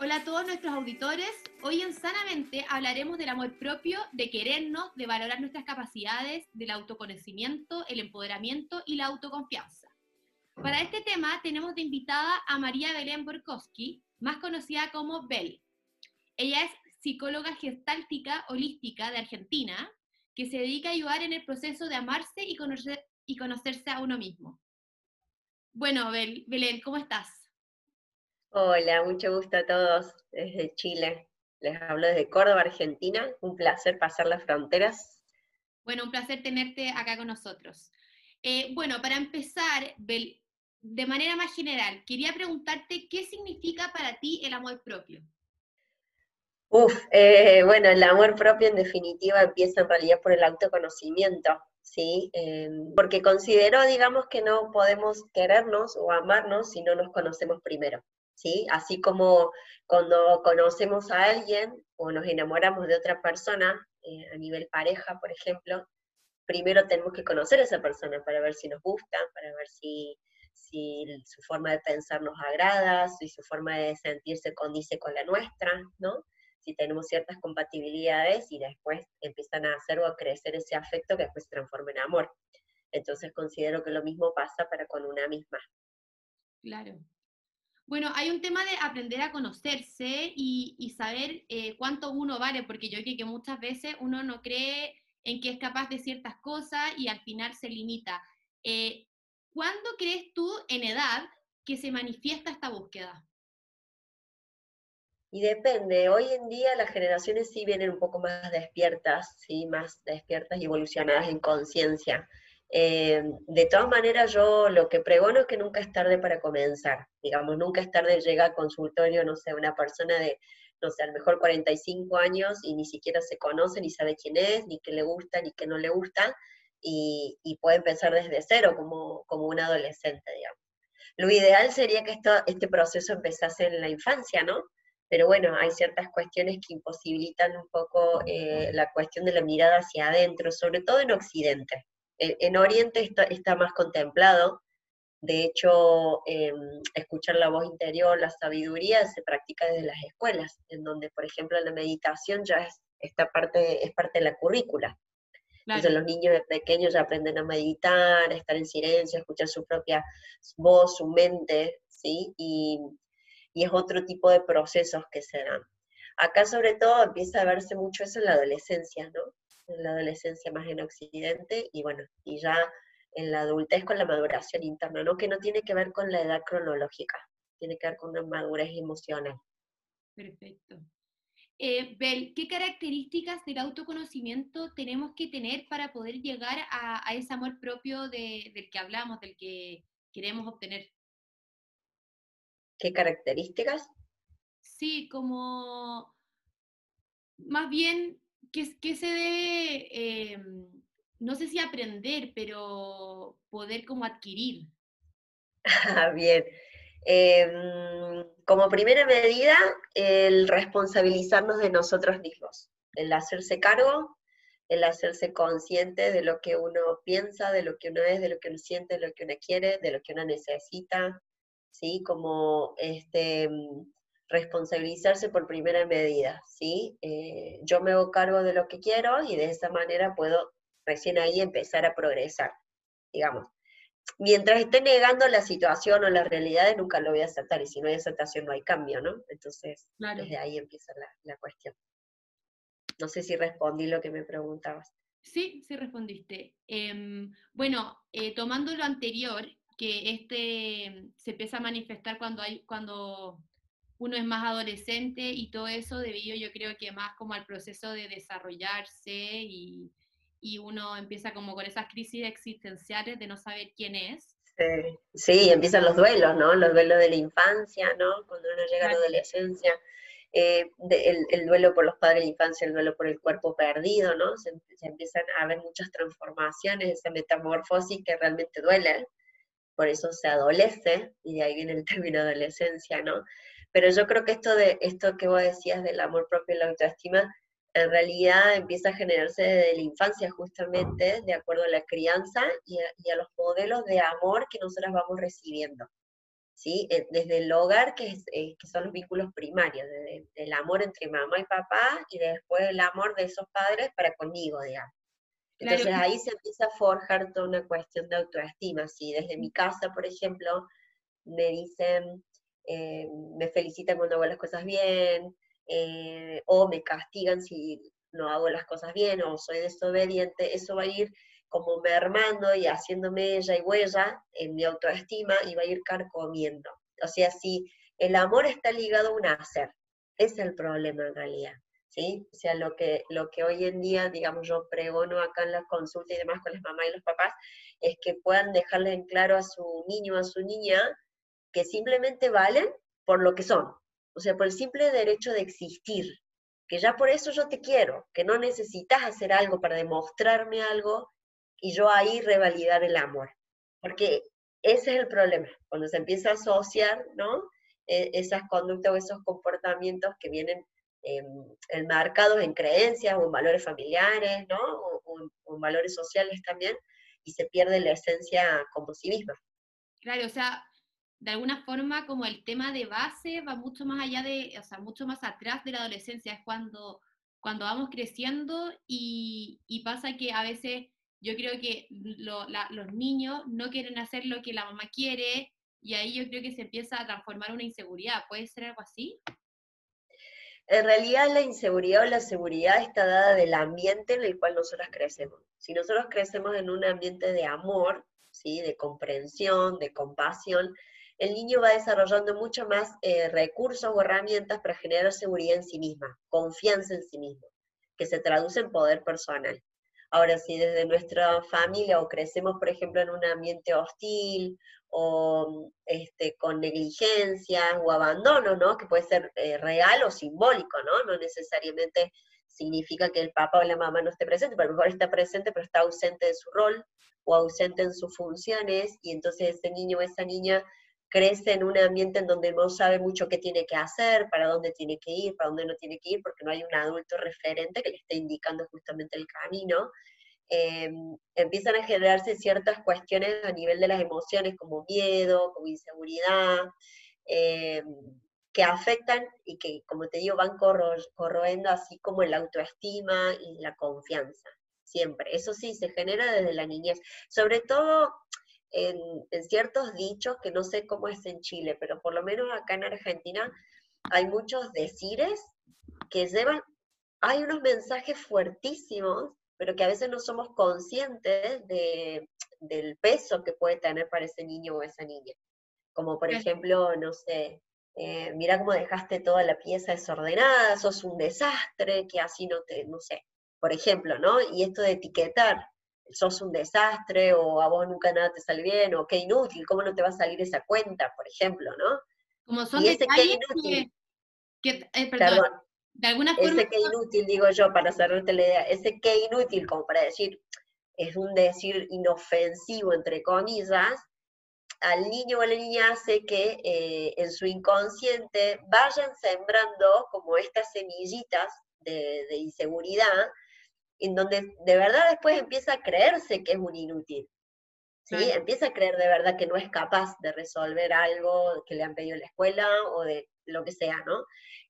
hola a todos nuestros auditores. Hoy en Sanamente hablaremos del amor propio, de querernos, de valorar nuestras capacidades, del autoconocimiento, el empoderamiento y la autoconfianza. Para este tema tenemos de invitada a María Belén Borkowski, más conocida como Bel. Ella es psicóloga gestáltica holística de Argentina, que se dedica a ayudar en el proceso de amarse y, y conocerse a uno mismo. Bueno, Bel, Belén, ¿cómo estás? Hola, mucho gusto a todos desde Chile. Les hablo desde Córdoba, Argentina. Un placer pasar las fronteras. Bueno, un placer tenerte acá con nosotros. Eh, bueno, para empezar, de manera más general, quería preguntarte qué significa para ti el amor propio. Uf, eh, bueno, el amor propio en definitiva empieza en realidad por el autoconocimiento, ¿sí? Em, porque considero, digamos, que no podemos querernos o amarnos si no nos conocemos primero. ¿Sí? Así como cuando conocemos a alguien o nos enamoramos de otra persona, eh, a nivel pareja, por ejemplo, primero tenemos que conocer a esa persona para ver si nos gusta, para ver si, si su forma de pensar nos agrada, si su forma de sentirse condice con la nuestra, ¿no? Si tenemos ciertas compatibilidades y después empiezan a hacer o a crecer ese afecto que después se transforma en amor. Entonces considero que lo mismo pasa para con una misma. Claro, bueno, hay un tema de aprender a conocerse y, saber eh, cuánto uno vale, porque yo creo que muchas veces uno no cree en que es capaz de ciertas cosas y al final se limita. Eh, ¿Cuándo crees tú en edad que se manifiesta esta búsqueda? Y depende, hoy en día las generaciones sí vienen un poco más despiertas, sí, más despiertas y evolucionadas en conciencia. Eh, de todas maneras, yo lo que pregono es que nunca es tarde para comenzar. Digamos, nunca es tarde llegar al consultorio, no sé, una persona de, no sé, a lo mejor 45 años y ni siquiera se conoce, ni sabe quién es, ni qué le gusta, ni qué no le gusta, y, puede empezar desde cero como, como un adolescente, digamos. Lo ideal sería que esto, este proceso empezase en la infancia, ¿no? Pero bueno, hay ciertas cuestiones que imposibilitan un poco eh, la cuestión de la mirada hacia adentro, sobre todo en Occidente en Oriente está, más contemplado. De hecho, em, escuchar la voz interior, la sabiduría, se practica desde las escuelas, en donde, por ejemplo, la meditación ya es, esta parte, es parte de la currícula. Entonces los niños de pequeños ya aprenden a meditar, a estar en silencio, a escuchar su propia voz, su mente, ¿sí? Y, y es otro tipo de procesos que se dan. Acá sobre todo empieza a verse mucho eso en la adolescencia, ¿no? En la adolescencia más en Occidente y bueno, y ya en la adultez con la maduración interna, ¿no? Que no tiene que ver con la edad cronológica, tiene que ver con una madurez emocional. Perfecto. Eh, Bel, ¿qué características del autoconocimiento tenemos que tener para poder llegar a, ese amor propio del que hablamos, del que queremos obtener? ¿Qué características? Sí, como más bien ¿qué, se debe, em, no sé si aprender, pero poder como adquirir? Bien. Em, como primera medida, el responsabilizarnos de nosotros mismos, el hacerse cargo, el hacerse consciente de lo que uno piensa, de lo que uno es, de lo que uno siente, de lo que uno quiere, de lo que uno necesita, ¿sí? Como este, responsabilizarse por primera medida, ¿sí? Eh, yo me hago cargo de lo que quiero y de esa manera puedo recién ahí empezar a progresar, digamos. Mientras esté negando la situación o las realidades, nunca lo voy a aceptar, y si no hay aceptación no hay cambio, ¿no? Entonces, desde ahí empieza la, cuestión. No sé si respondí lo que me preguntabas. Sí, sí respondiste. Em, bueno, eh, tomando lo anterior, que este se empieza a manifestar cuando hay, cuando uno es más adolescente y todo eso debido yo creo que más como al proceso de desarrollarse y, y uno empieza como con esas crisis existenciales de no saber quién es. Sí, empiezan los duelos, ¿no? Los duelos de la infancia, ¿no? Cuando uno llega a la adolescencia. Eh, el, duelo por los padres de la infancia, el duelo por el cuerpo perdido, ¿no? Se, se, empiezan a ver muchas transformaciones, esa metamorfosis que realmente duele, por eso se adolece, y de ahí viene el término adolescencia, ¿no? Pero yo creo que esto, de, esto que vos decías del amor propio y la autoestima, en realidad empieza a generarse desde la infancia justamente, de acuerdo a la crianza y a, los modelos de amor que nosotras vamos recibiendo. ¿sí? Eh, desde el hogar, que, eh, que son los vínculos primarios, desde el amor entre mamá y papá, y después el amor de esos padres para conmigo, digamos. Entonces ahí se empieza a forjar toda una cuestión de autoestima. Si desde mi casa, por ejemplo, me dicen, eh, me felicitan cuando hago las cosas bien, o me castigan si no hago las cosas bien, o soy desobediente, eso va a ir como mermando y haciéndome ella y huella en mi autoestima y va a ir carcomiendo. O sea, si el amor está ligado a un hacer, es el problema en realidad. ¿Sí? O sea, lo que, lo que hoy en día, digamos, yo pregono acá en la consulta y demás con las mamás y los papás, es que puedan dejarle en claro a su niño a su niña que simplemente valen por lo que son, o sea, por el simple derecho de existir, que ya por eso yo te quiero, que no necesitas hacer algo para demostrarme algo y yo ahí revalidar el amor. Porque ese es el problema, cuando se empieza a asociar, ¿no? E, esas conductas o esos comportamientos que vienen eh, enmarcados en creencias o en valores familiares, ¿no? O, en valores sociales también, y se pierde la esencia como sí misma. Claro, o sea, de alguna forma como el tema de base va mucho más allá de, o sea, mucho más atrás de la adolescencia, es cuando, cuando vamos creciendo y, pasa que a veces yo creo que los niños no quieren hacer lo que la mamá quiere y ahí yo creo que se empieza a transformar una inseguridad. ¿Puede ser algo así? En realidad la inseguridad o la seguridad está dada del ambiente en el cual nosotros crecemos. Si nosotros crecemos en un ambiente de amor, ¿sí? de comprensión, de compasión, el niño va desarrollando mucho más eh, recursos o herramientas para generar seguridad en sí misma, confianza en sí mismo, que se traduce en poder personal. Ahora, si desde nuestra familia o crecemos, por ejemplo, en un ambiente hostil o este, con negligencia o abandono, ¿no? Que puede ser eh, real o simbólico, ¿no? No necesariamente significa que el papá o la mamá no esté presente, pero a lo mejor está presente, pero está ausente de su rol o ausente en sus funciones, y entonces ese niño o esa niña crece en un ambiente en donde no sabe mucho qué tiene que hacer, para dónde tiene que ir, para dónde no tiene que ir, porque no hay un adulto referente que le esté indicando justamente el camino. Em, empiezan a generarse ciertas cuestiones a nivel de las emociones, como miedo, como inseguridad, em, que afectan y que, como te digo, van corroendo así como la autoestima y la confianza, siempre. Eso sí, se genera desde la niñez. Sobre todo en, en ciertos dichos, que no sé cómo es en Chile, pero por lo menos acá en Argentina hay muchos decires que llevan, hay unos mensajes fuertísimos pero que a veces no somos conscientes de, del peso que puede tener para ese niño o esa niña. Como por ejemplo, no sé, eh, mira cómo dejaste toda la pieza desordenada, sos un desastre, que así no te, no sé, por ejemplo, ¿no? Y esto de etiquetar, sos un desastre, o a vos nunca nada te sale bien, o qué inútil, ¿cómo no te va a salir esa cuenta, por ejemplo, ¿no? Como son y ese que, eh, perdón, de alguna forma... Ese que inútil, digo yo, para cerrarte la idea, ese que inútil, como para decir, es un decir inofensivo, entre comillas, al niño o a la niña hace que eh, en su inconsciente vayan sembrando como estas semillitas de, inseguridad, en donde de verdad después empieza a creerse que es un inútil. ¿sí? Empieza a creer de verdad que no es capaz de resolver algo que le han pedido en la escuela o de lo que sea, ¿no?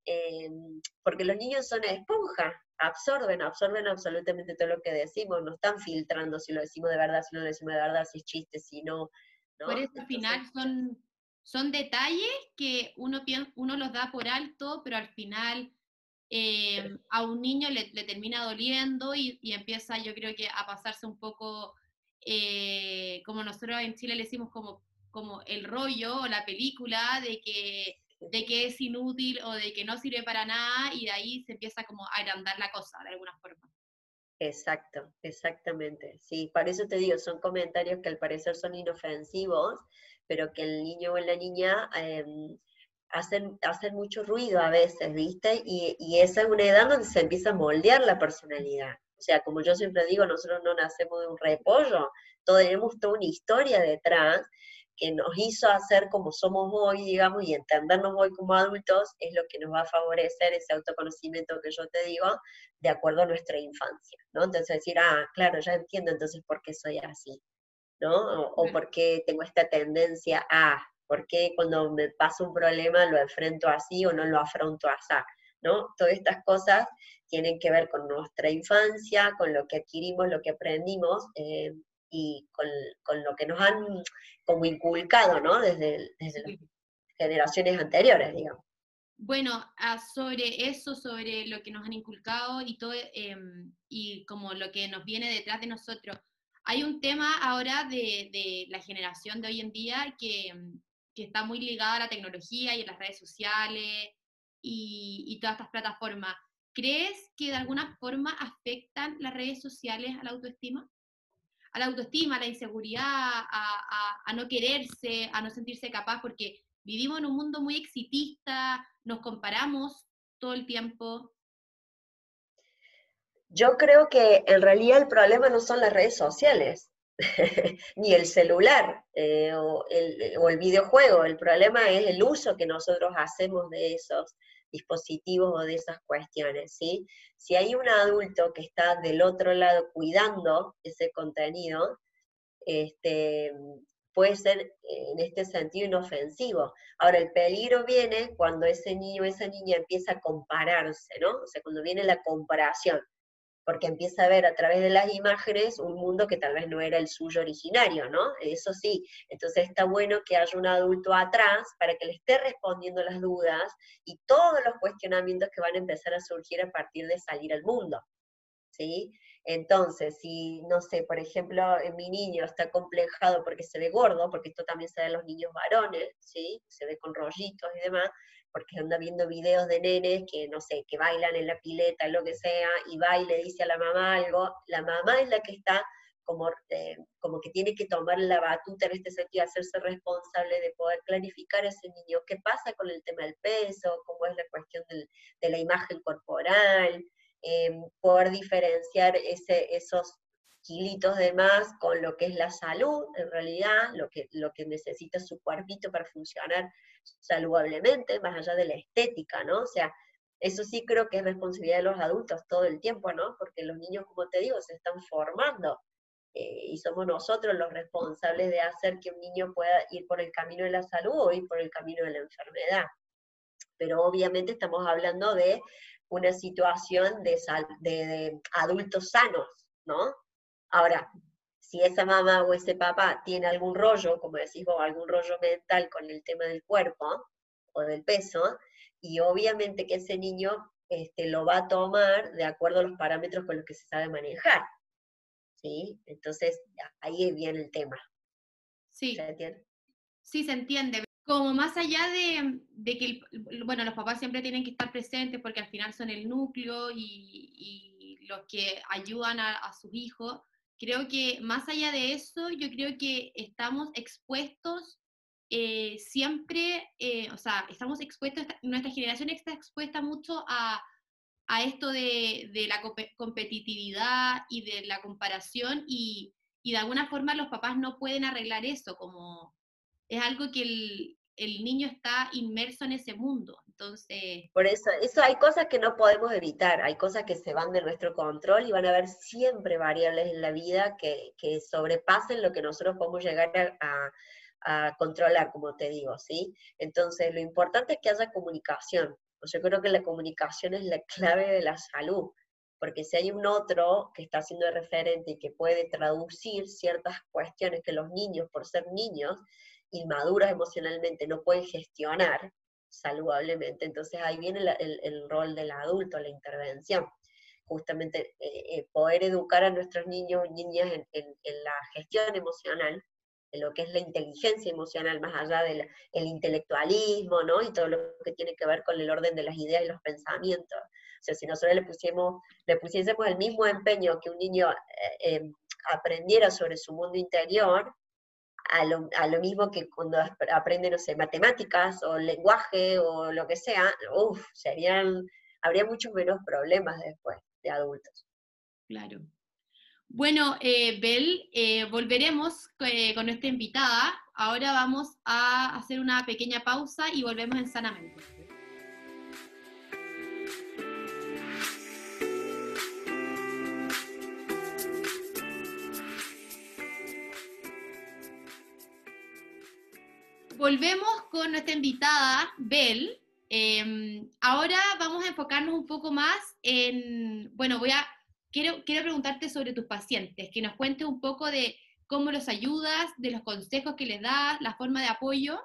Em, porque los niños son esponja, absorben, absorben absolutamente todo lo que decimos, no están filtrando si lo decimos de verdad, si no lo decimos de verdad, si es chiste, si no. Por eso al final son, son detalles que uno, uno los da por alto, pero al final em, a un niño le, termina doliendo y, empieza yo creo que a pasarse un poco, eh, como nosotros en Chile le decimos como, como el rollo o la película de que de que es inútil o de que no sirve para nada y de ahí se empieza como a agrandar la cosa de alguna forma. Exacto, exactamente. Sí, por eso te digo, son comentarios que al parecer son inofensivos, pero que el niño o la niña em, hacen, hacen mucho ruido a veces, ¿viste? Y, y esa es una edad donde se empieza a moldear la personalidad. O sea, como yo siempre digo, nosotros no nacemos de un repollo, tenemos toda una historia detrás que nos hizo hacer como somos hoy, digamos, y entendernos hoy como adultos, es lo que nos va a favorecer ese autoconocimiento que yo te digo, de acuerdo a nuestra infancia, ¿no? Entonces decir, ah, claro, ya entiendo entonces por qué soy así, ¿no? O, por qué tengo esta tendencia a, ¿Por qué cuando me pasa un problema lo enfrento así o no lo afronto así? ¿no? Todas estas cosas tienen que ver con nuestra infancia, con lo que adquirimos, lo que aprendimos eh, y con, lo que nos han como inculcado, ¿no? Desde, desde las generaciones anteriores, digamos. Bueno, ah, sobre eso, sobre lo que nos han inculcado y todo, em, y como lo que nos viene detrás de nosotros, hay un tema ahora de, la generación de hoy en día que, que, está muy ligada a la tecnología y a las redes sociales y, y todas estas plataformas. ¿Crees que de alguna forma afectan las redes sociales a la autoestima? A la autoestima, a la inseguridad, a, a, no quererse, a no sentirse capaz, porque vivimos en un mundo muy exitista, nos comparamos todo el tiempo. Yo creo que en realidad el problema no son las redes sociales, ni el celular eh, o, el, videojuego, el problema es el uso que nosotros hacemos de esos dispositivos o de esas cuestiones, ¿sí? Si hay un adulto que está del otro lado cuidando ese contenido, este, puede ser en este sentido inofensivo. Ahora, el peligro viene cuando ese niño o esa niña empieza a compararse, ¿no? O sea, cuando viene la comparación porque empieza a ver a través de las imágenes un mundo que tal vez no era el suyo originario, ¿no? Eso sí, entonces está bueno que haya un adulto atrás para que le esté respondiendo las dudas y todos los cuestionamientos que van a empezar a surgir a partir de salir al mundo, ¿sí? Entonces, si, no sé, por ejemplo, mi niño está complejado porque se ve gordo, porque esto también se ve en los niños varones, ¿sí? Se ve con rollitos y demás, porque anda viendo videos de nenes que, no sé, que bailan en la pileta, lo que sea, y va y le dice a la mamá algo, la mamá es la que está como, eh, como que tiene que tomar la batuta en este sentido, hacerse responsable de poder clarificar a ese niño. Qué pasa con el tema del peso, cómo es la cuestión de la imagen corporal, eh, poder diferenciar ese, esos kilitos de más con lo que es la salud, en realidad, lo que, lo que necesita su cuerpito para funcionar saludablemente, más allá de la estética, ¿no? O sea, eso sí creo que es responsabilidad de los adultos todo el tiempo, ¿no? Porque los niños, como te digo, se están formando eh, y somos nosotros los responsables de hacer que un niño pueda ir por el camino de la salud o ir por el camino de la enfermedad. Pero obviamente estamos hablando de una situación de, de adultos sanos, ¿no? Ahora, si esa mamá o ese papá tiene algún rollo, como decís vos, algún rollo mental con el tema del cuerpo o del peso, y obviamente que ese niño este, lo va a tomar de acuerdo a los parámetros con los que se sabe manejar. ¿Sí? Entonces, ahí viene el tema. Sí. ¿Se entiende? Sí, se entiende. Como más allá de, que, bueno, los papás siempre tienen que estar presentes porque al final son el núcleo y, los que ayudan a sus hijos, creo que más allá de eso, yo creo que estamos expuestos eh, siempre, eh, o sea, estamos expuestos, nuestra generación está expuesta mucho a, a esto de, de, la competitividad y de la comparación y, y, de alguna forma los papás no pueden arreglar eso, como es algo que el, el niño está inmerso en ese mundo. Entonces... Por eso, eso hay cosas que no podemos evitar, hay cosas que se van de nuestro control y van a haber siempre variables en la vida que, que sobrepasen lo que nosotros podemos llegar a, a, controlar, como te digo, ¿sí? Entonces, lo importante es que haya comunicación. Yo creo que la comunicación es la clave de la salud, porque si hay un otro que está siendo referente y que puede traducir ciertas cuestiones que los niños, por ser niños, inmaduras emocionalmente no pueden gestionar saludablemente. Entonces ahí viene el, rol del adulto, la intervención. Justamente eh, eh, poder educar a nuestros niños y niñas en, la gestión emocional, en lo que es la inteligencia emocional, más allá del intelectualismo, ¿no? Y todo lo que tiene que ver con el orden de las ideas y los pensamientos. O sea, si nosotros le, le pusiésemos el mismo empeño que un niño eh, aprendiera sobre su mundo interior, a lo, mismo que cuando aprende, no sé, matemáticas o lenguaje o lo que sea, uff, serían, habría muchos menos problemas después de adultos. Claro. Bueno, eh, Bel, eh, volveremos eh, con nuestra invitada. Ahora vamos a hacer una pequeña pausa y volvemos en Sanamente. Volvemos con nuestra invitada, Bel. Em, ahora vamos a enfocarnos un poco más en, bueno, voy a, quiero, quiero preguntarte sobre tus pacientes, que nos cuentes un poco de cómo los ayudas, de los consejos que les das, la forma de apoyo.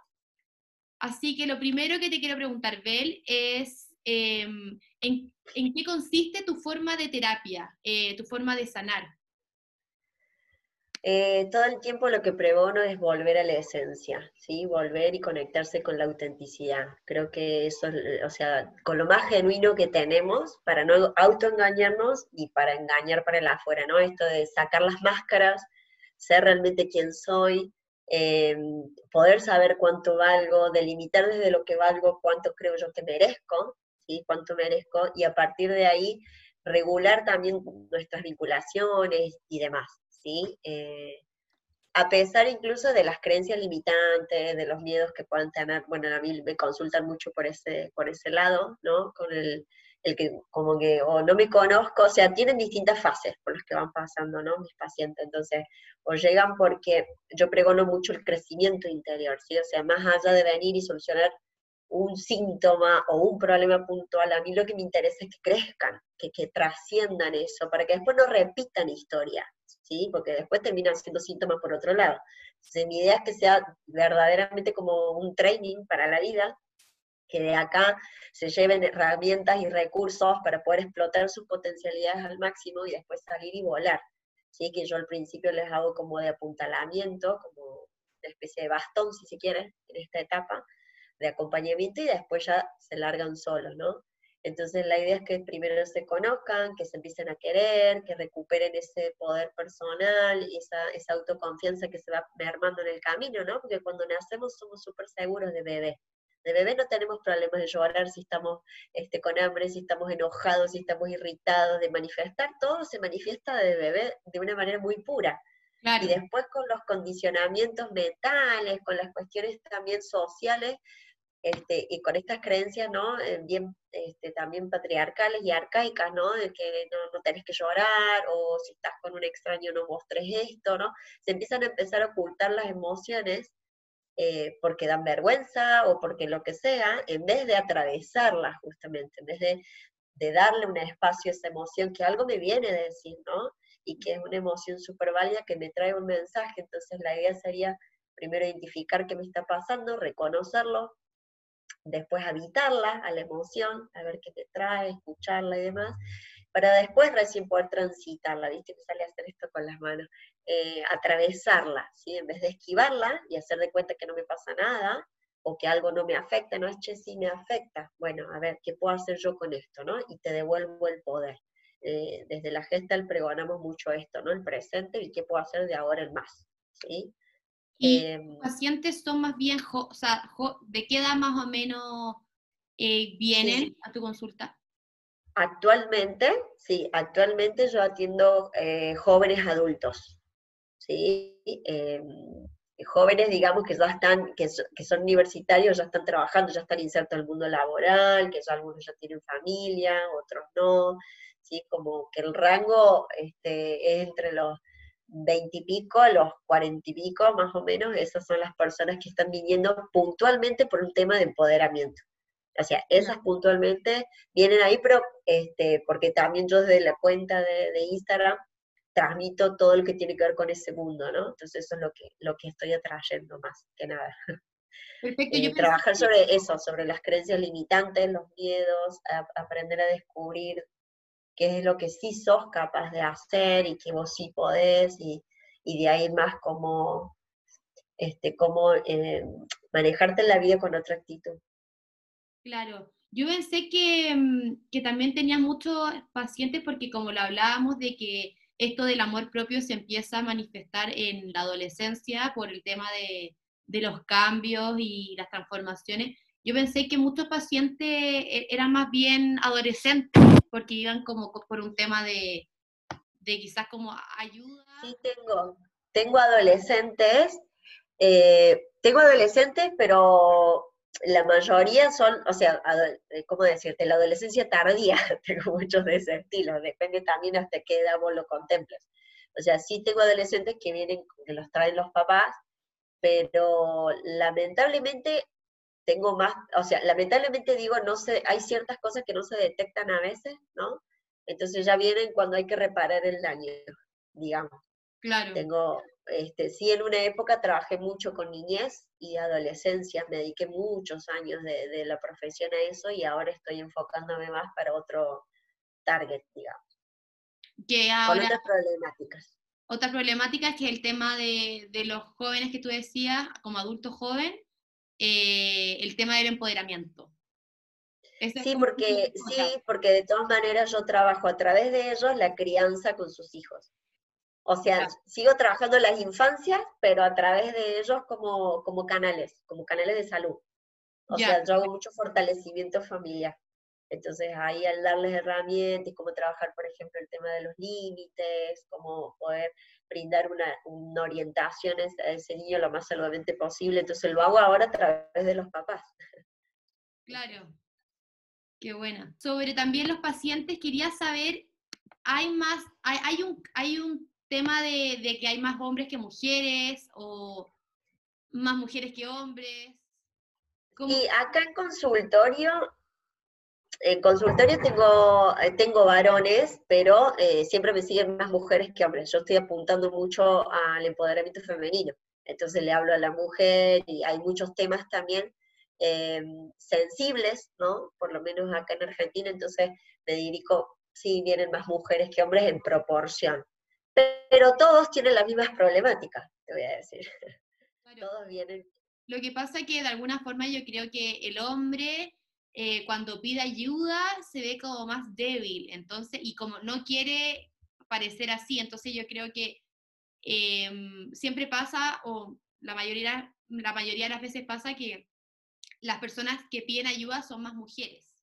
Así que lo primero que te quiero preguntar, Bel, es em, ¿en, qué consiste tu forma de terapia, eh, tu forma de sanar? Eh, todo el tiempo lo que pregono es volver a la esencia, ¿sí? Volver y conectarse con la autenticidad. Creo que eso, o sea, con lo más genuino que tenemos para no autoengañarnos y para engañar para el afuera, ¿no? Esto de sacar las máscaras, ser realmente quien soy, eh, poder saber cuánto valgo, delimitar desde lo que valgo cuánto creo yo que merezco, ¿sí? Cuánto merezco, y a partir de ahí regular también nuestras vinculaciones y demás. ¿Sí? Eh, a pesar incluso de las creencias limitantes, de los miedos que puedan tener, bueno, a mí me consultan mucho por ese, por ese lado, ¿no? Con el, el que como que o no me conozco, o sea, tienen distintas fases por las que van pasando, ¿no? Mis pacientes, entonces, o llegan porque yo pregono mucho el crecimiento interior, ¿sí? O sea, más allá de venir y solucionar un síntoma o un problema puntual, a mí lo que me interesa es que crezcan, que, que trasciendan eso, para que después no repitan historia, ¿sí? Porque después terminan siendo síntomas por otro lado. Entonces, mi idea es que sea verdaderamente como un training para la vida, que de acá se lleven herramientas y recursos para poder explotar sus potencialidades al máximo y después salir y volar. ¿sí? Que yo al principio les hago como de apuntalamiento, como una especie de bastón, si se quiere, en esta etapa de acompañamiento y después ya se largan solos, ¿no? Entonces la idea es que primero se conozcan, que se empiecen a querer, que recuperen ese poder personal y esa, esa autoconfianza que se va mermando en el camino, ¿no? Porque cuando nacemos somos súper seguros de bebé. De bebé no tenemos problemas de llorar si estamos este, con hambre, si estamos enojados, si estamos irritados, de manifestar. Todo se manifiesta de bebé de una manera muy pura. Y después con los condicionamientos mentales, con las cuestiones también sociales, este, y con estas creencias, ¿no? Eh, bien este, también patriarcales y arcaicas, ¿no? De que no, no, tenés que llorar, o si estás con un extraño no mostres esto, ¿no? Se empiezan a empezar a ocultar las emociones eh, porque dan vergüenza o porque lo que sea, en vez de atravesarlas justamente, en vez de, de darle un espacio a esa emoción que algo me viene de decir, ¿no? Y que es una emoción súper válida que me trae un mensaje, entonces la idea sería primero identificar qué me está pasando, reconocerlo, después habitarla a la emoción, a ver qué te trae, escucharla y demás, para después recién poder transitarla, ¿viste? Que sale a hacer esto con las manos, eh, atravesarla, ¿sí? En vez de esquivarla y hacer de cuenta que no me pasa nada, o que algo no me afecta, no es che, sí me afecta, bueno, a ver, ¿qué puedo hacer yo con esto, no? Y te devuelvo el poder. Eh, desde la Gestal pregonamos mucho esto, ¿no? El presente y qué puedo hacer de ahora en más, ¿sí? ¿Y em, pacientes son más bien, o sea, de qué edad más o menos eh, vienen a tu consulta? Actualmente, sí, actualmente yo atiendo eh, jóvenes adultos, ¿sí? Em, jóvenes, digamos, que ya están, que, que, son universitarios, ya están trabajando, ya están insertos en el mundo laboral, que ya algunos ya tienen familia, otros no, ¿sí? Como que el rango este, es entre los veintipico a los cuarenta y pico, más o menos, esas son las personas que están viniendo puntualmente por un tema de empoderamiento. O sea, esas puntualmente vienen ahí, pero este, porque también yo desde la cuenta de, Instagram transmito todo lo que tiene que ver con ese mundo, ¿no? Entonces eso es lo que, lo que estoy atrayendo más que nada. Perfecto, yo eh, trabajar sobre eso, sobre las creencias limitantes, los miedos, aprender a descubrir qué es lo que sí sos capaz de hacer y que vos sí podés, y, de ahí más como, este, como eh, manejarte en la vida con otra actitud. Claro, yo pensé que, mm, que también tenía muchos pacientes porque como lo hablábamos de que esto del amor propio se empieza a manifestar en la adolescencia por el tema de, de los cambios y las transformaciones. Yo pensé que muchos pacientes e, eran más bien adolescentes porque iban como por un tema de, de quizás como ayuda. Sí, tengo, tengo adolescentes, eh, tengo adolescentes, pero la mayoría son, o sea, eh, ¿cómo decirte? La adolescencia tardía, tengo muchos de ese estilo, depende también hasta qué edad vos lo contemples. O sea, sí tengo adolescentes que vienen, que los traen los papás, pero lamentablemente tengo más, o sea, lamentablemente digo, no sé, hay ciertas cosas que no se detectan a veces, ¿no? Entonces ya vienen cuando hay que reparar el daño, digamos. Claro. Tengo, este, sí, en una época trabajé mucho con niñez y adolescencia, me dediqué muchos años de, la profesión a eso y ahora estoy enfocándome más para otro target, digamos. Que ahora, con otras problemáticas. Otra problemática es que el tema de, los jóvenes que tú decías, como adulto joven, eh, el tema del empoderamiento. sí, porque, sí, porque de todas maneras yo trabajo a través de ellos la crianza con sus hijos. O sea, sigo trabajando las infancias, pero a través de ellos como, como canales, como canales de salud. O sea, yo hago mucho fortalecimiento familiar. Entonces ahí al darles herramientas, cómo trabajar, por ejemplo, el tema de los límites, cómo poder brindar una, una orientación a ese niño lo más saludablemente posible. Entonces lo hago ahora a través de los papás. Claro, qué buena. Sobre también los pacientes, quería saber, ¿hay más, hay, hay, un, hay un tema de, de, que hay más hombres que mujeres o más mujeres que hombres? Y acá en consultorio, en consultorio tengo, eh, tengo varones, pero eh, siempre me siguen más mujeres que hombres. Yo estoy apuntando mucho al empoderamiento femenino. Entonces le hablo a la mujer y hay muchos temas también em, sensibles, ¿no? Por lo menos acá en Argentina, entonces me dirijo, sí, vienen más mujeres que hombres en proporción pero todos tienen las mismas problemáticas, te voy a decir. Todos vienen. Lo que pasa es que de alguna forma yo creo que el hombre eh, cuando pide ayuda se ve como más débil, entonces, y como no quiere parecer así, entonces yo creo que em, siempre pasa, o la mayoría, la mayoría de las veces pasa que las personas que piden ayuda son más mujeres.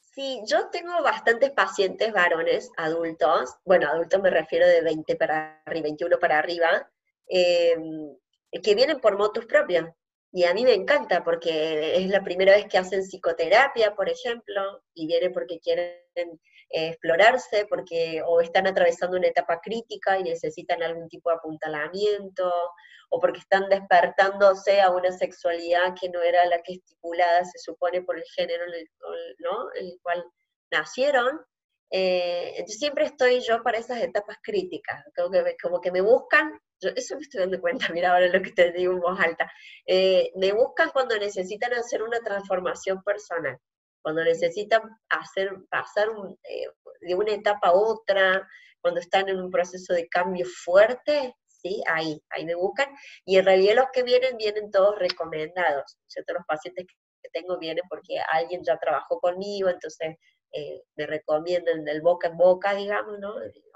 Sí, yo tengo bastantes pacientes varones, adultos, bueno, adultos me refiero de 20 para arriba, 21 para arriba, em, que vienen por motus propios. Y a mí me encanta porque es la primera vez que hacen psicoterapia, por ejemplo, y vienen porque quieren eh, explorarse, porque o están atravesando una etapa crítica y necesitan algún tipo de apuntalamiento, o porque están despertándose a una sexualidad que no era la que estipulada, se supone, por el género ¿no? el cual nacieron. Eh, entonces siempre estoy yo para esas etapas críticas, como que, como que me buscan, yo, eso me estoy dando cuenta, mira ahora lo que te digo en voz alta, eh, me buscan cuando necesitan hacer una transformación personal, cuando necesitan hacer, pasar eh, de una etapa a otra, cuando están en un proceso de cambio fuerte, ¿sí? Ahí, ahí me buscan. Y en realidad los que vienen, vienen todos recomendados, ¿cierto? Los pacientes que tengo vienen porque alguien ya trabajó conmigo, entonces eh, me recomiendan del boca en boca, digamos, ¿no?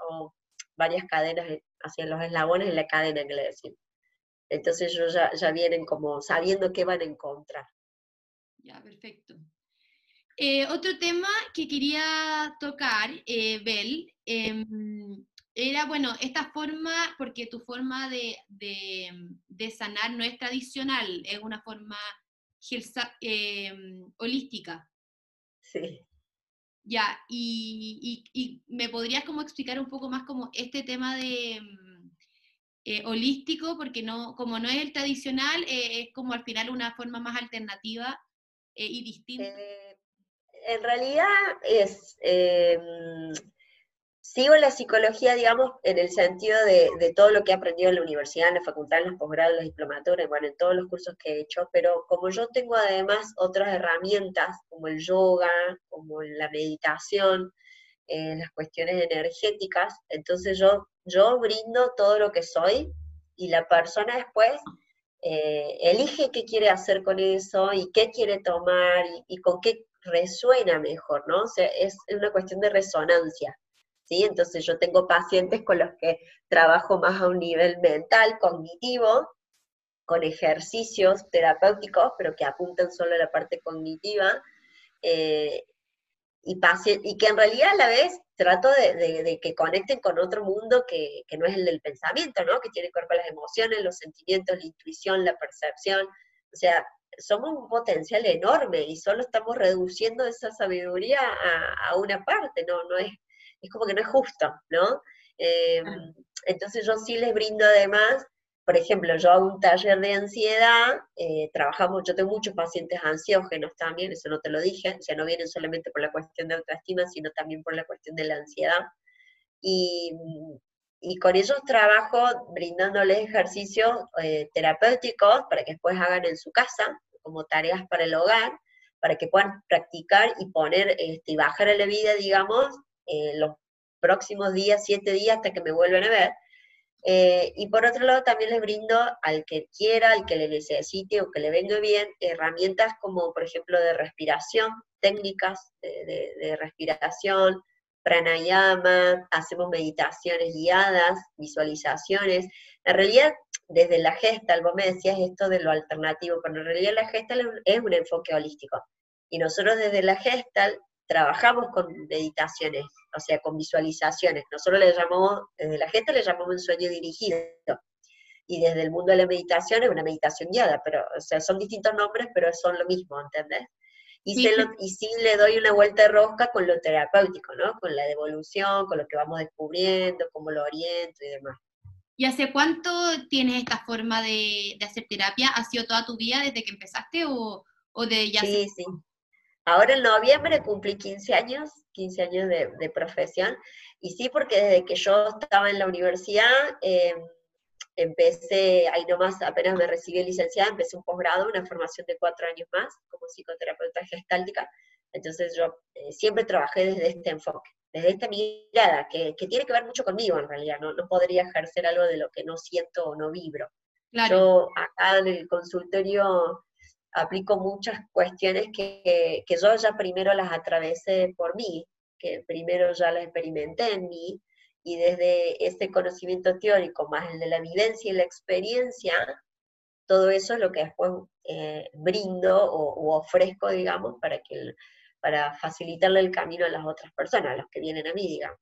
O varias cadenas hacia los eslabones en la cadena que le decimos. Entonces ellos ya, ya vienen como sabiendo qué van a encontrar. Ya, perfecto. Eh, otro tema que quería tocar, eh, Bel, em, era, bueno, esta forma, porque tu forma de, de, sanar no es tradicional, es una forma em, holística. Sí. Ya, y, y, me podrías como explicar un poco más como este tema de em, eh, holístico, porque no, como no es el tradicional, eh, es como al final una forma más alternativa eh, y distinta. en realidad es em, Sigo la psicología, digamos, en el sentido de, todo lo que he aprendido en la universidad, en la facultad, en los posgrados, en las diplomaturas, bueno, en todos los cursos que he hecho, pero como yo tengo además otras herramientas, como el yoga, como la meditación, eh, las cuestiones energéticas, entonces yo, yo brindo todo lo que soy y la persona después eh, elige qué quiere hacer con eso y qué quiere tomar y, y con qué resuena mejor, ¿no? O sea, es una cuestión de resonancia. Entonces yo tengo pacientes con los que trabajo más a un nivel mental, cognitivo, con ejercicios terapéuticos, pero que apuntan solo a la parte cognitiva, eh, y, y, que en realidad a la vez trato de, que conecten con otro mundo que, no es el del pensamiento, ¿no? que tiene que con las emociones, los sentimientos, la intuición, la percepción. O sea, somos un potencial enorme y solo estamos reduciendo esa sabiduría a, a una parte, ¿no? No es es como que no es justo, ¿no? Em, entonces yo sí les brindo además, por ejemplo, yo hago un taller de ansiedad, eh, trabajamos, yo tengo muchos pacientes ansiógenos también, eso no te lo dije, o sea, no vienen solamente por la cuestión de autoestima, sino también por la cuestión de la ansiedad. Y, y con ellos trabajo brindándoles ejercicios eh, terapéuticos para que después hagan en su casa, como tareas para el hogar, para que puedan practicar y poner este, y bajar a la vida, digamos, eh, los próximos días, siete días, hasta que me vuelvan a ver. Eh, y por otro lado, también les brindo al que quiera, al que le necesite o que le venga bien, herramientas como, por ejemplo, de respiración, técnicas de, de respiración, pranayama, hacemos meditaciones guiadas, visualizaciones. En realidad, desde la Gestalt, vos me decías esto de lo alternativo, pero en realidad la Gestalt es un enfoque holístico. Y nosotros desde la Gestalt trabajamos con meditaciones, o sea, con visualizaciones. Nosotros le llamamos, desde la Gestalt le llamamos un sueño dirigido. Y desde el mundo de la meditación es una meditación guiada, pero, o sea, son distintos nombres, pero son lo mismo, ¿entendés? Y, sí. y sí le doy una vuelta de rosca con lo terapéutico, ¿no? Con la devolución, con lo que vamos descubriendo, cómo lo oriento y demás. ¿Y hace cuánto tienes esta forma de, de hacer terapia? ¿Ha sido toda tu vida desde que empezaste o, o de ya? Sí, sí. Ahora en noviembre cumplí 15 años, 15 años de, de, profesión, y sí, porque desde que yo estaba en la universidad, eh, empecé, ahí nomás apenas me recibí licenciada, empecé un posgrado, una formación de cuatro años más como psicoterapeuta gestáltica, entonces yo eh, siempre trabajé desde este enfoque, desde esta mirada, que, que, tiene que ver mucho conmigo en realidad, ¿no? no podría ejercer algo de lo que no siento o no vibro. Claro. Yo acá en el consultorio aplico muchas cuestiones que, que yo ya primero las atravesé por mí, que primero ya las experimenté en mí, y desde ese conocimiento teórico más el de la vivencia y la experiencia, todo eso es lo que después eh, brindo o, ofrezco, digamos, para, que para facilitarle el camino a las otras personas, a los que vienen a mí, digamos.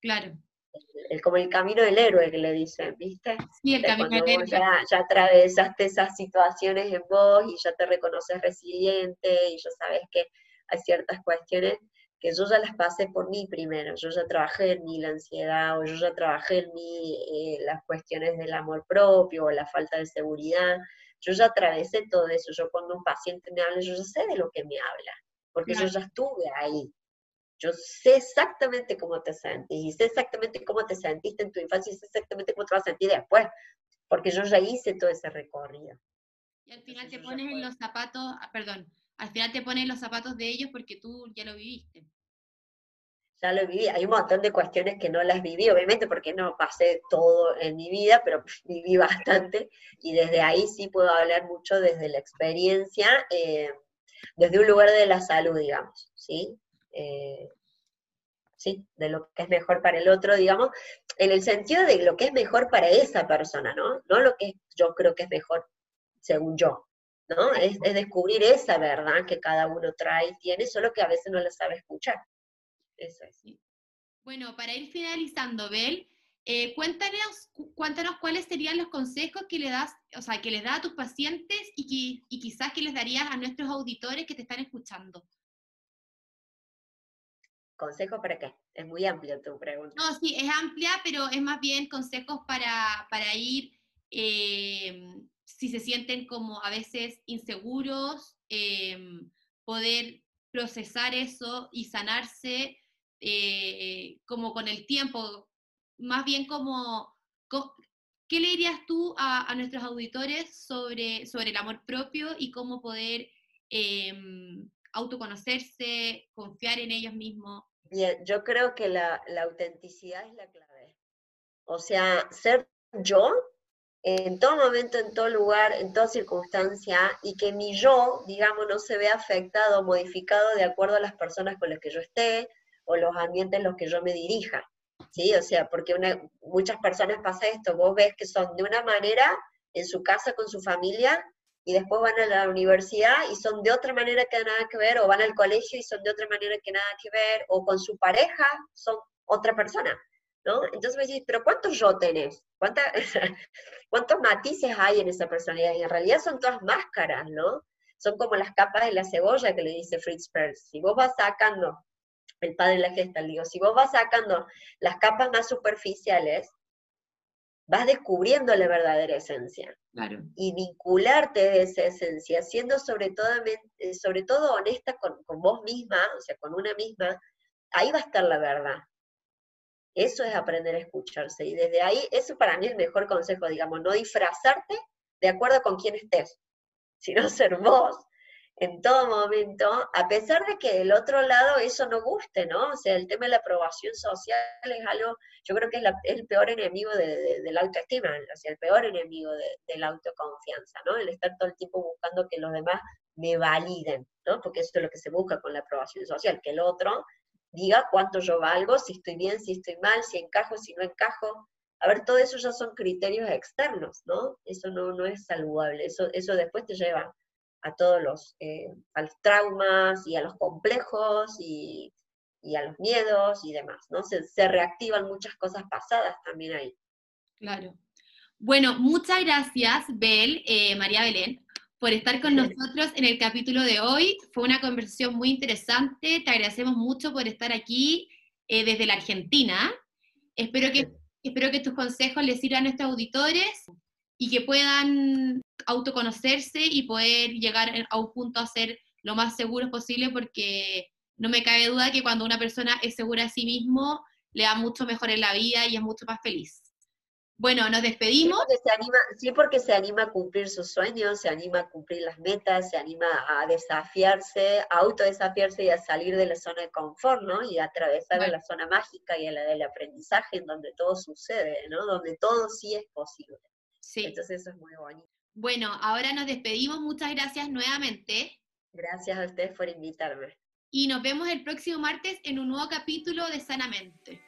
Claro. El, como el camino del héroe que le dicen, ¿viste? Sí, el camino del héroe. Ya, ya atravesaste esas situaciones en vos y ya te reconoces resiliente y ya sabes que hay ciertas cuestiones que yo ya las pasé por mí primero, yo ya trabajé en mí la ansiedad, o yo ya trabajé en mí eh, las cuestiones del amor propio, o la falta de seguridad, yo ya atravesé todo eso, yo cuando un paciente me habla, yo ya sé de lo que me habla, porque claro. yo ya estuve ahí, yo sé exactamente cómo te sentís, y sé exactamente cómo te sentiste en tu infancia, y sé exactamente cómo te vas a sentir después, porque yo ya hice todo ese recorrido. Y al final Entonces, te pones en los zapatos, ah, perdón, al final te pones los zapatos de ellos porque tú ya lo viviste ya lo viví. Hay un montón de cuestiones que no las viví, obviamente porque no pasé todo en mi vida, pero viví bastante y desde ahí sí puedo hablar mucho desde la experiencia, eh, desde un lugar de la salud, digamos, ¿sí? Eh, sí, de lo que es mejor para el otro, digamos, en el sentido de lo que es mejor para esa persona, ¿no? No lo que yo creo que es mejor según yo, ¿no? Es, es descubrir esa verdad que cada uno trae y tiene, solo que a veces no la sabe escuchar. Eso es. Bueno, para ir finalizando, Bel, eh, cuéntanos, cuéntanos cuáles serían los consejos que le das, o sea, que les das a tus pacientes y, y quizás que les darías a nuestros auditores que te están escuchando. ¿Consejos para qué? Es muy amplia tu pregunta. No, sí, es amplia, pero es más bien consejos para, para ir, eh, si se sienten como a veces inseguros, eh, poder procesar eso y sanarse eh, como con el tiempo, más bien como, ¿qué le dirías tú a, a nuestros auditores sobre, sobre el amor propio y cómo poder eh, autoconocerse, confiar en ellos mismos? Bien, yo creo que la, la autenticidad es la clave. O sea, ser yo en todo momento, en todo lugar, en toda circunstancia, y que mi yo, digamos, no se vea afectado o modificado de acuerdo a las personas con las que yo esté, o los ambientes en los que yo me dirija. ¿sí? O sea, porque una, muchas personas pasa esto, vos ves que son de una manera en su casa con su familia y después van a la universidad y son de otra manera que nada que ver, o van al colegio y son de otra manera que nada que ver, o con su pareja son otra persona, ¿no? Entonces me decís, pero ¿cuántos yo tenés? ¿Cuánta, ¿Cuántos matices hay en esa personalidad? Y en realidad son todas máscaras, ¿no? Son como las capas de la cebolla que le dice Fritz Perls. Si vos vas sacando el padre de la gesta, digo, si vos vas sacando las capas más superficiales, vas descubriendo la verdadera esencia. Y vincularte de esa esencia, siendo sobre todo, eh, sobre todo honesta con, con vos misma, o sea, con una misma, ahí va a estar la verdad. Eso es aprender a escucharse. Y desde ahí, eso para mí es el mejor consejo, digamos, no disfrazarte de acuerdo con quién estés, sino ser vos en todo momento, a pesar de que del otro lado eso no guste, ¿no? O sea, el tema de la aprobación social es algo, yo creo que es, el peor enemigo de, la autoestima, o sea, el peor enemigo de, la autoconfianza, ¿no? El estar todo el tiempo buscando que los demás me validen, ¿no? Porque eso es lo que se busca con la aprobación social, que el otro diga cuánto yo valgo, si estoy bien, si estoy mal, si encajo, si no encajo. A ver, todo eso ya son criterios externos, ¿no? Eso no, no es saludable, eso, eso después te lleva a todos los, eh, traumas y a los complejos y, a los miedos y demás, ¿no? Se, reactivan muchas cosas pasadas también ahí. Claro. Bueno, muchas gracias, Bel, eh, María Belén, por estar con nosotros en el capítulo de hoy. Fue una conversación muy interesante. Te agradecemos mucho por estar aquí eh, desde la Argentina. Espero que, espero que tus consejos les sirvan a nuestros auditores y que puedan autoconocerse y poder llegar a un punto a ser lo más seguros posible porque no me cabe duda que cuando una persona es segura de sí mismo, le va mucho mejor en la vida y es mucho más feliz. Bueno, nos despedimos. Sí porque, se anima, sí, porque se anima a cumplir sus sueños, se anima a cumplir las metas, se anima a desafiarse, a autodesafiarse y a salir de la zona de confort, ¿no? Y a atravesar la zona mágica y a la del aprendizaje en donde todo sucede, ¿no? Donde todo sí es posible. Sí. Entonces eso es muy bonito. Bueno, ahora nos despedimos. Muchas gracias nuevamente. Gracias a ustedes por invitarme. Y nos vemos el próximo martes en un nuevo capítulo de Sanamente.